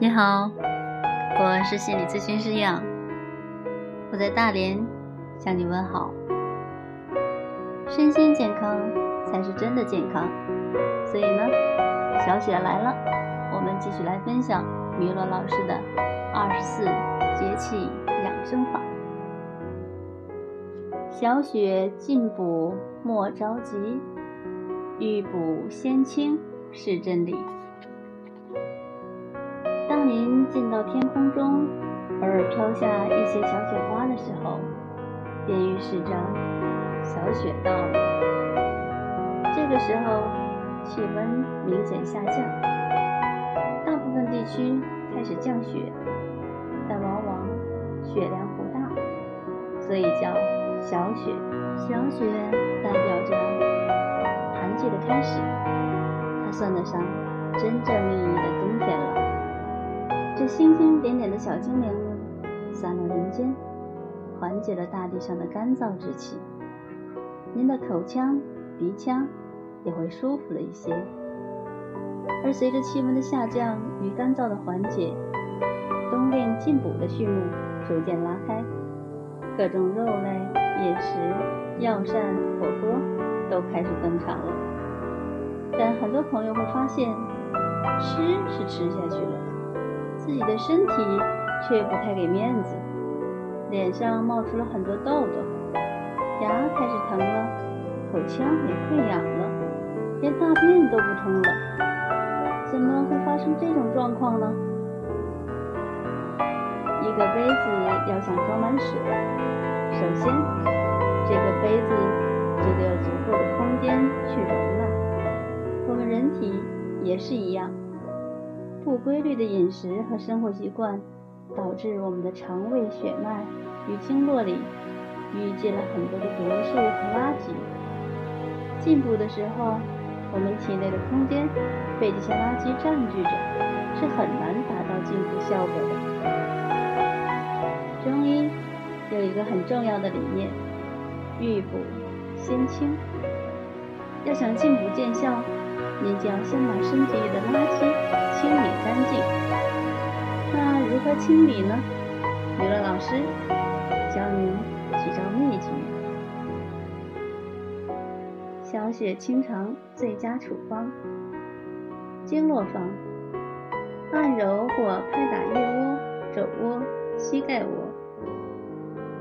你好，我是心理咨询师杨，我在大连向你问好。身心健康才是真的健康，所以呢，小雪来了，我们继续来分享米洛老师的二十四节气养生法。小雪进补莫着急，欲补先清是真理。您进到天空中，偶尔飘下一些小雪花的时候，便预示着小雪到了。这个时候，气温明显下降，大部分地区开始降雪，但往往雪量不大，所以叫小雪。小雪代表着寒季的开始，它算得上真正意义的冬天了。这星星点点的小精灵散落人间，缓解了大地上的干燥之气。您的口腔、鼻腔也会舒服了一些。而随着气温的下降与干燥的缓解，冬令进补的序幕逐渐拉开，各种肉类、饮食、药膳、火锅都开始登场了。但很多朋友会发现，吃是吃下去了。自己的身体却不太给面子，脸上冒出了很多痘痘，牙开始疼了，口腔也溃疡了，连大便都不通了。怎么会发生这种状况呢？一个杯子要想装满水，首先这个杯子就得有足够的空间去容纳。我们人体也是一样。不规律的饮食和生活习惯，导致我们的肠胃血脉与经络里淤积了很多的毒素和垃圾。进补的时候，我们体内的空间被这些垃圾占据着，是很难达到进补效果的。中医有一个很重要的理念：欲补先清。要想进补见效，您就要先把身体里的垃你呢？娱乐老师教您几招秘诀。小雪清肠最佳处方：经络方，按揉或拍打腋窝、肘窝、膝盖窝。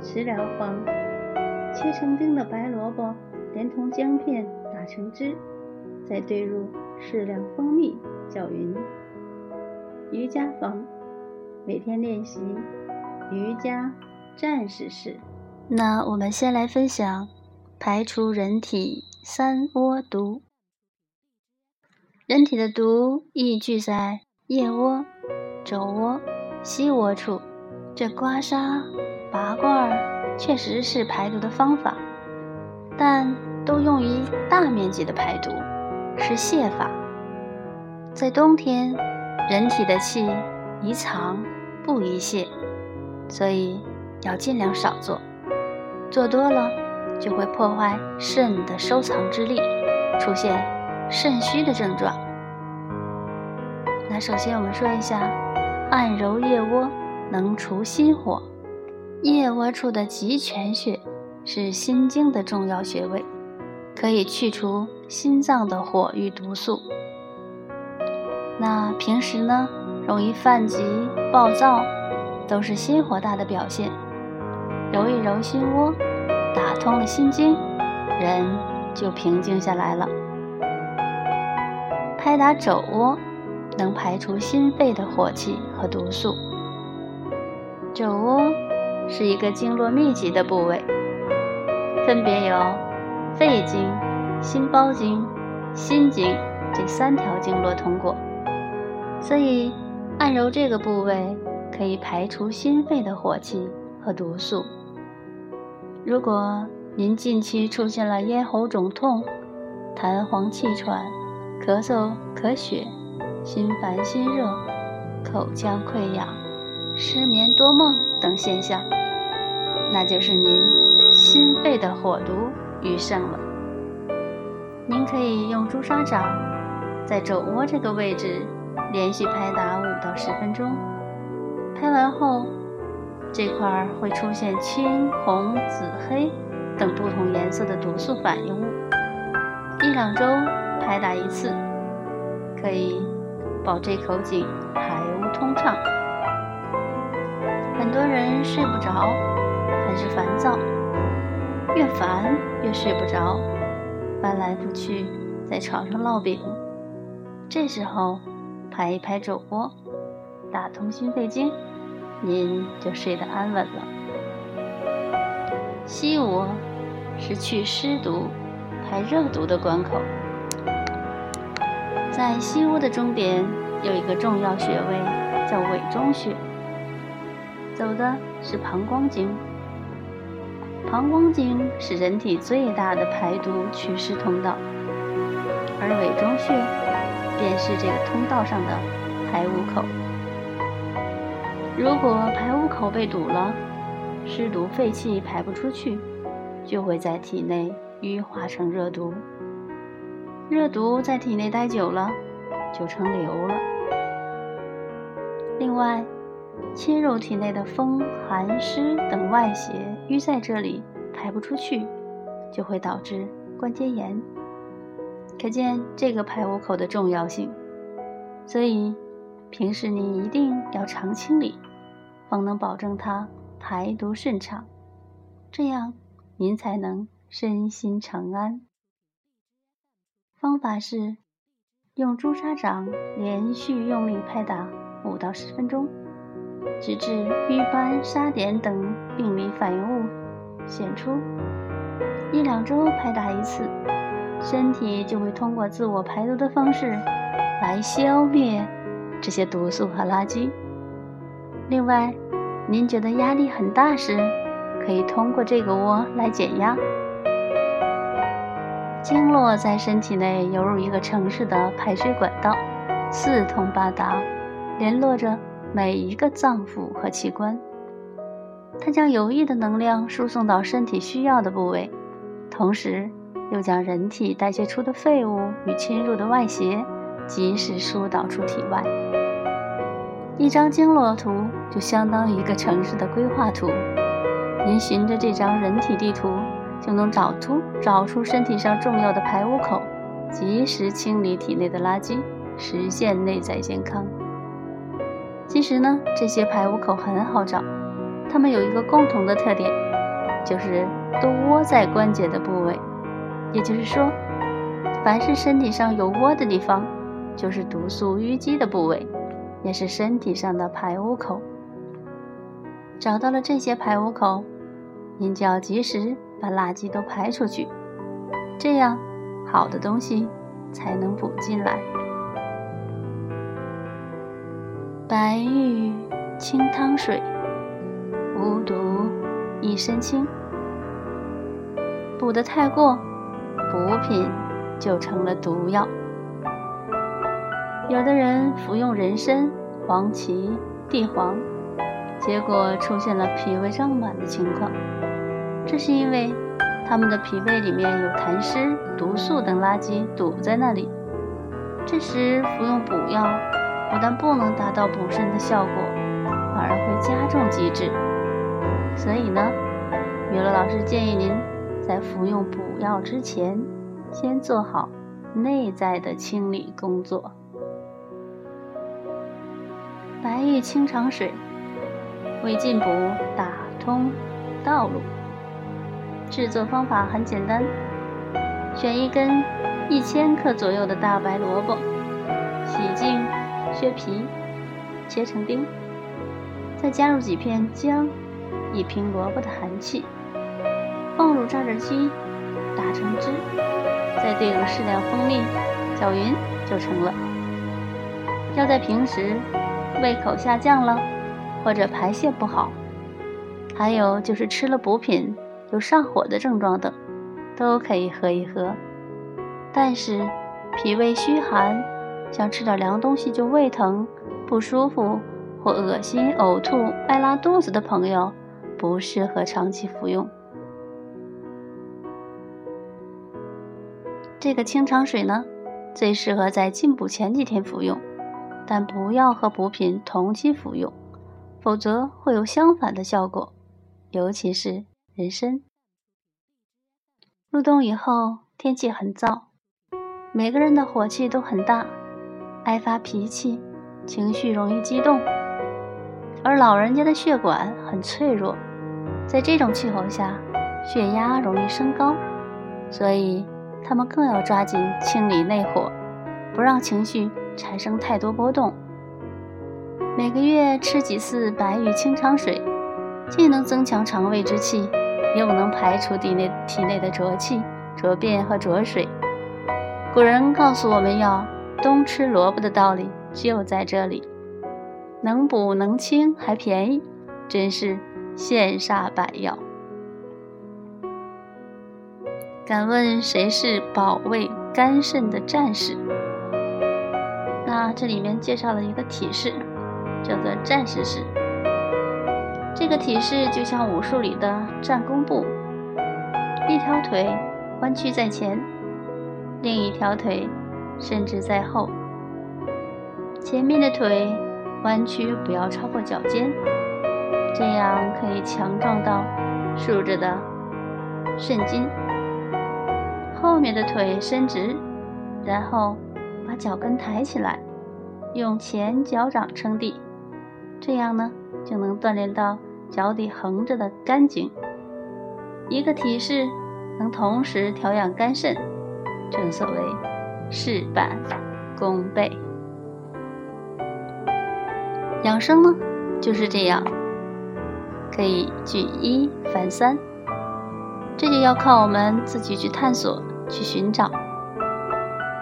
食疗方，切成丁的白萝卜，连同姜片打成汁。再兑入适量蜂蜜，搅匀。瑜伽房，每天练习瑜伽战士式。那我们先来分享排除人体三窝毒。人体的毒易聚在腋窝、肘窝、膝窝处，这刮痧、拔罐确实是排毒的方法，但都用于大面积的排毒。是泻法，在冬天，人体的气宜藏不宜泄，所以要尽量少做。做多了就会破坏肾的收藏之力，出现肾虚的症状。那首先我们说一下，按揉腋窝能除心火，腋窝处的极泉穴是心经的重要穴位。可以去除心脏的火与毒素。那平时呢，容易犯急、暴躁，都是心火大的表现。揉一揉心窝，打通了心经，人就平静下来了。拍打肘窝，能排除心肺的火气和毒素。肘窝是一个经络密集的部位，分别有。肺经、心包经、心经这三条经络通过，所以按揉这个部位可以排除心肺的火气和毒素。如果您近期出现了咽喉肿痛、痰黄气喘、咳嗽咳血、心烦心热、口腔溃疡、失眠多梦等现象，那就是您心肺的火毒。余盛了，您可以用朱砂掌在肘窝这个位置连续拍打五到十分钟。拍完后，这块儿会出现青、红、紫、黑等不同颜色的毒素反应物。一两周拍打一次，可以保这口井排污通畅。很多人睡不着，很是烦躁，越烦越睡不着，翻来覆去在床上烙饼。这时候拍一拍肘窝，打通心肺经，您就睡得安稳了。西窝是去湿毒、排热毒的关口，在西屋的终点有一个重要穴位，叫委中穴。走的是膀胱经，膀胱经是人体最大的排毒祛湿通道，而委中穴便是这个通道上的排污口。如果排污口被堵了，湿毒废气排不出去，就会在体内淤化成热毒，热毒在体内待久了，就成瘤了。另外，侵入体内的风、寒、湿等外邪淤在这里排不出去，就会导致关节炎。可见这个排污口的重要性。所以，平时你一定要常清理，方能保证它排毒顺畅，这样您才能身心长安。方法是用朱砂掌连续用力拍打五到十分钟。直至瘀斑、沙点等病理反应物显出，一两周拍打一次，身体就会通过自我排毒的方式来消灭这些毒素和垃圾。另外，您觉得压力很大时，可以通过这个窝来减压。经络在身体内犹如一个城市的排水管道，四通八达，联络着。每一个脏腑和器官，它将有益的能量输送到身体需要的部位，同时又将人体代谢出的废物与侵入的外邪及时疏导出体外。一张经络图就相当于一个城市的规划图，您循着这张人体地图，就能找出找出身体上重要的排污口，及时清理体内的垃圾，实现内在健康。其实呢，这些排污口很好找，它们有一个共同的特点，就是都窝在关节的部位。也就是说，凡是身体上有窝的地方，就是毒素淤积的部位，也是身体上的排污口。找到了这些排污口，您就要及时把垃圾都排出去，这样好的东西才能补进来。白玉清汤水，无毒一身轻。补得太过，补品就成了毒药。有的人服用人参、黄芪、地黄，结果出现了脾胃胀满的情况。这是因为他们的脾胃里面有痰湿、毒素等垃圾堵在那里。这时服用补药。不但不能达到补肾的效果，反而会加重积滞。所以呢，米乐老师建议您在服用补药之前，先做好内在的清理工作。白玉清肠水为进补打通道路。制作方法很简单，选一根一千克左右的大白萝卜，洗净。削皮，切成丁，再加入几片姜，以平萝卜的寒气。放入榨汁机，打成汁，再兑入适量蜂蜜，搅匀就成了。要在平时胃口下降了，或者排泄不好，还有就是吃了补品有上火的症状等，都可以喝一喝。但是脾胃虚寒。想吃点凉东西就胃疼、不舒服或恶心、呕吐、爱拉肚子的朋友，不适合长期服用。这个清肠水呢，最适合在进补前几天服用，但不要和补品同期服用，否则会有相反的效果，尤其是人参。入冬以后，天气很燥，每个人的火气都很大，爱发脾气，情绪容易激动，而老人家的血管很脆弱，在这种气候下，血压容易升高，所以他们更要抓紧清理内火，不让情绪产生太多波动。每个月吃几次白玉清肠水，既能增强肠胃之气。又能排除体内体内的浊气、浊便和浊水。古人告诉我们要冬吃萝卜的道理就在这里，能补能清还便宜，真是羡煞百药。敢问谁是保卫肝肾的战士？那这里面介绍了一个体式，叫做战士式。这个体式就像武术里的战功步，一条腿弯曲在前，另一条腿伸直在后。前面的腿弯曲不要超过脚尖，这样可以强壮到竖着的肾筋。后面的腿伸直，然后把脚跟抬起来，用前脚掌撑地，这样呢？就能锻炼到脚底横着的肝经。一个体式能同时调养肝肾，正所谓事半功倍。养生呢就是这样，可以举一反三，这就要靠我们自己去探索、去寻找。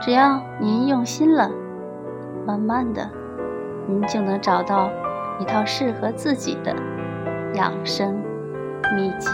只要您用心了，慢慢的，您就能找到。一套适合自己的养生秘籍。